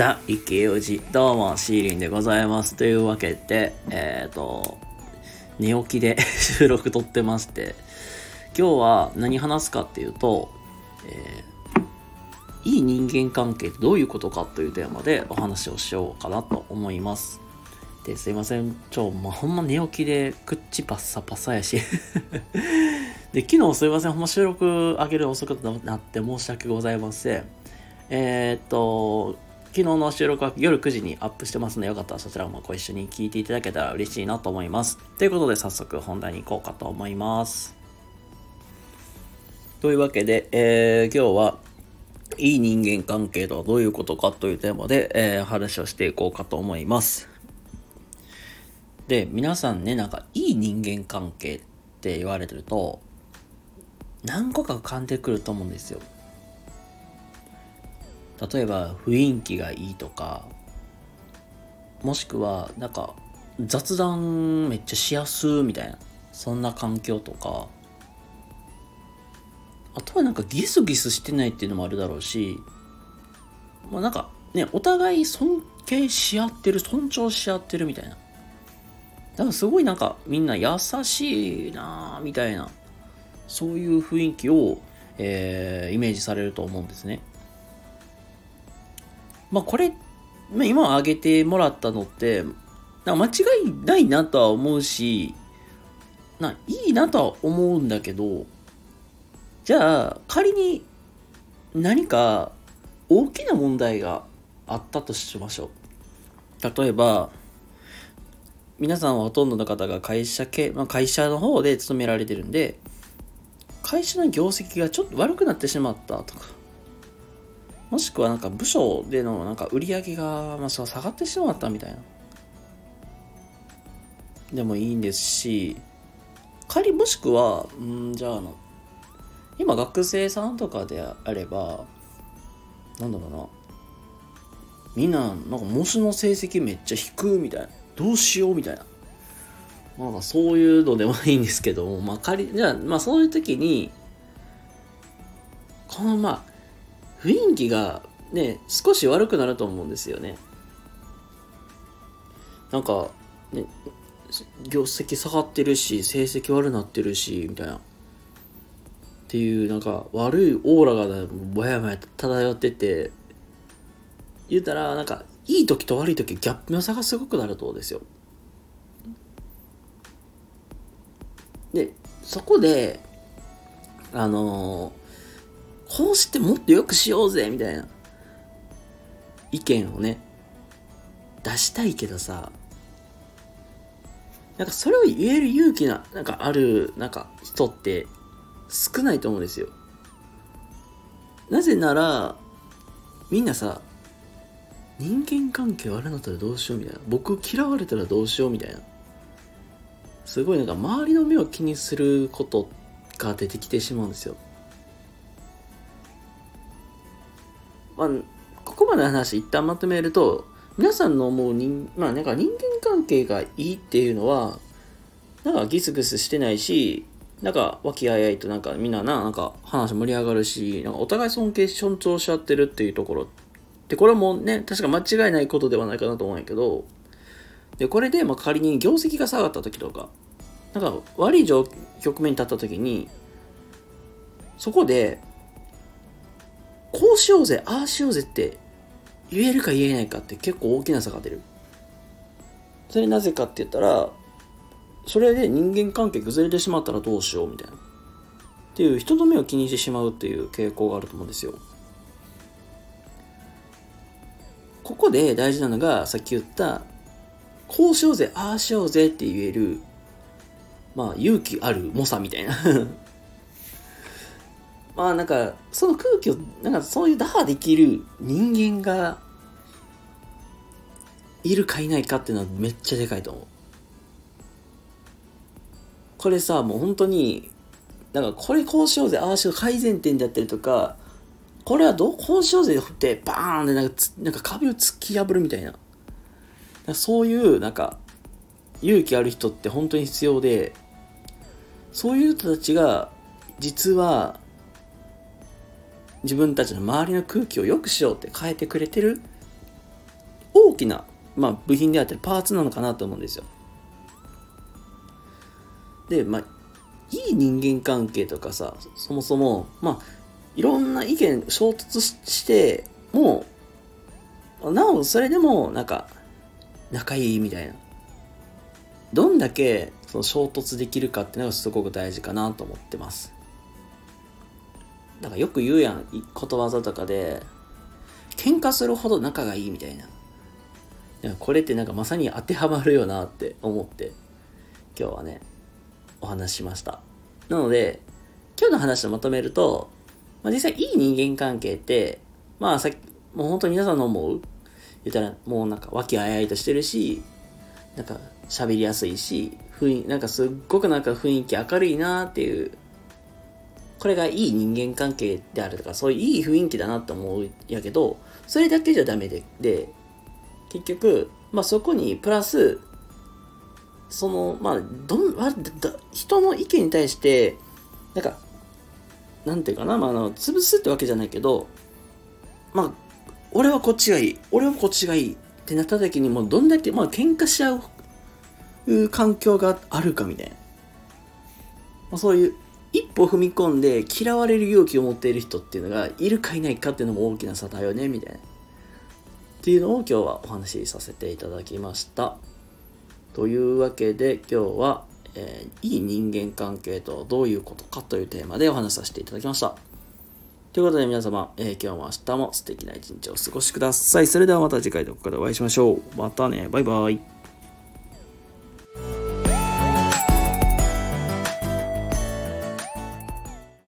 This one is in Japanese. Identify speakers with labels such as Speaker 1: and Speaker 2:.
Speaker 1: ザ・イケオジ、どうも、シーリンでございます。というわけで、えっ、ー、と、寝起きで 収録撮ってまして、今日は何話すかっていうと、えー、いい人間関係ってどういうことかというテーマでお話をしようかなと思います。で、すいません。ちょ、まあ、ほんま寝起きで口パッサパサやし で、昨日すいません。ほんま収録上げる遅くなって申し訳ございません。えー、っと、昨日の収録は夜9時にアップしてますので、よかったらそちらもご一緒に聞いていただけたら嬉しいなと思います。ということで、早速本題に行こうかと思います。というわけで、えー、今日は、いい人間関係とはどういうことかというテーマで、えー、話をしていこうかと思います。で、皆さんね、なんか、いい人間関係って言われてると、何個か浮かんでくると思うんですよ。例えば雰囲気がいいとかもしくはなんか雑談めっちゃしやすみたいなそんな環境とかあとはなんかギスギスしてないっていうのもあるだろうしまあなんかねお互い尊敬し合ってる尊重し合ってるみたいな。だからすごいなんかみんな優しいなみたいなそういう雰囲気を、えー、イメージされると思うんですね。まあこれ、まあ、今挙げてもらったのって、間違いないなとは思うし、ないいなとは思うんだけど、じゃあ仮に何か大きな問題があったとしましょう。例えば、皆さんはほとんどの方が会社系、まあ、会社の方で勤められてるんで、会社の業績がちょっと悪くなってしまったとか、もしくはなんか部署でのなんか売り上げがまあそ下がってしまったみたいな。でもいいんですし、仮もしくは、うんじゃああの、今学生さんとかであれば、なんだろうな。みんな、なんか模試の成績めっちゃ低いみたいな。どうしようみたいな。まあそういうのでもいいんですけども、まあ仮、じゃあ、まあそういう時に、このまあ、雰囲気がね、少し悪くなると思うんですよね。なんか、ね、業績下がってるし、成績悪なってるし、みたいな。っていう、なんか、悪いオーラがぼやぼや漂ってて、言うたら、なんか、いい時と悪い時、ギャップの差がすごくなると思うんですよ。で、そこで、あのーこうしてもっと良くしようぜみたいな意見をね、出したいけどさ、なんかそれを言える勇気な、なんかある、なんか人って少ないと思うんですよ。なぜなら、みんなさ、人間関係悪なったらどうしようみたいな。僕嫌われたらどうしようみたいな。すごいなんか周りの目を気にすることが出てきてしまうんですよ。まあ、ここまでの話一旦まとめると、皆さんの思う人、まあなんか人間関係がいいっていうのは、なんかギスギスしてないし、なんか和気あいあいとなんかみんなな、なんか話盛り上がるし、なんかお互い尊敬尊重し合ってるっていうところ。で、これもね、確か間違いないことではないかなと思うんやけど、で、これでま仮に業績が下がった時とか、なんか悪い局面に立った時に、そこでこうしようぜ、ああしようぜって言えるか言えないかって結構大きな差が出る。それなぜかって言ったら、それで人間関係崩れてしまったらどうしようみたいな。っていう人の目を気にしてしまうっていう傾向があると思うんですよ。ここで大事なのが、さっき言った、こうしようぜ、ああしようぜって言える、まあ勇気ある猛者みたいな まあなんか、その空気を、なんかそういう打破できる人間がいるかいないかっていうのはめっちゃでかいと思う。これさ、もう本当に、なんかこれこうしようぜ、ああしよう、改善点であったりとか、これはどうこうしようぜってバーンってなんかなんか壁を突き破るみたいな。そういうなんか勇気ある人って本当に必要で、そういう人たちが実は自分たちの周りの空気を良くしようって変えてくれてる大きな、まあ、部品であったりパーツなのかなと思うんですよ。で、まあ、いい人間関係とかさ、そもそも、まあ、いろんな意見衝突してもうなおそれでもなんか仲いいみたいなどんだけその衝突できるかっていうのがすごく大事かなと思ってますだからよく言うやんことわざとかで喧嘩するほど仲がいいみたいな。これってなんかまさに当てはまるよなって思って今日はねお話しました。なので今日の話をまとめるとまあ、実際いい人間関係って、まあさっき、もう本当に皆さんの思う言ったらもうなんか和気あいあいとしてるし、なんか喋りやすいし、雰囲なんかすっごくなんか雰囲気明るいなっていう、これがいい人間関係であるとか、そういういい雰囲気だなって思うやけど、それだけじゃダメで、で、結局、まあそこにプラス、その、まあ、どん、人の意見に対して、なんか、なんていうかな、まあ、あの、潰すってわけじゃないけど、まあ、俺はこっちがいい、俺はこっちがいいってなった時にもうどんだけ、まあ、喧嘩し合う環境があるかみたいな。まあ、そういう一歩踏み込んで嫌われる勇気を持っている人っていうのがいるかいないかっていうのも大きな差だよね、みたいな。っていうのを今日はお話しさせていただきました。というわけで今日はえー、いい人間関係とはどういうことかというテーマでお話しさせていただきました。ということで皆様、えー、今日も明日も素敵な一日をお過ごしください。それではまた次回どこかでお会いしましょう。またね。バイバイ。